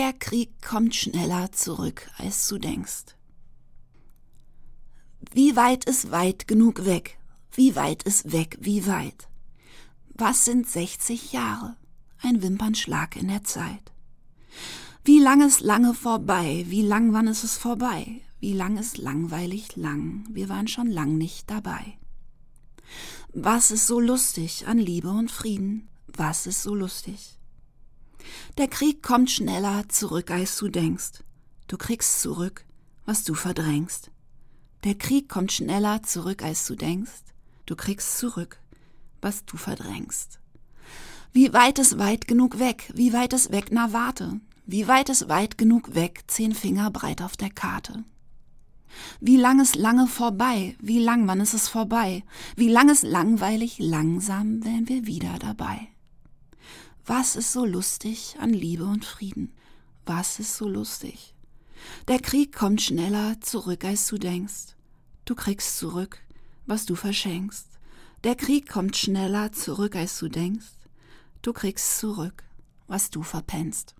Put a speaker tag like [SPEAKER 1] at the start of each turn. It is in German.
[SPEAKER 1] Der Krieg kommt schneller zurück, als du denkst. Wie weit ist weit genug weg? Wie weit ist weg, wie weit? Was sind 60 Jahre? Ein Wimpernschlag in der Zeit. Wie lang ist lange vorbei? Wie lang wann ist es vorbei? Wie lang ist langweilig lang? Wir waren schon lang nicht dabei. Was ist so lustig an Liebe und Frieden? Was ist so lustig? Der Krieg kommt schneller zurück, als du denkst. Du kriegst zurück, was du verdrängst. Der Krieg kommt schneller zurück, als du denkst. Du kriegst zurück, was du verdrängst. Wie weit ist weit genug weg? Wie weit ist weg? Na warte. Wie weit ist weit genug weg? Zehn Finger breit auf der Karte. Wie lang ist lange vorbei? Wie lang, wann ist es vorbei? Wie lang ist langweilig? Langsam wären wir wieder dabei. Was ist so lustig an Liebe und Frieden? Was ist so lustig? Der Krieg kommt schneller zurück, als du denkst. Du kriegst zurück, was du verschenkst. Der Krieg kommt schneller zurück, als du denkst. Du kriegst zurück, was du verpennst.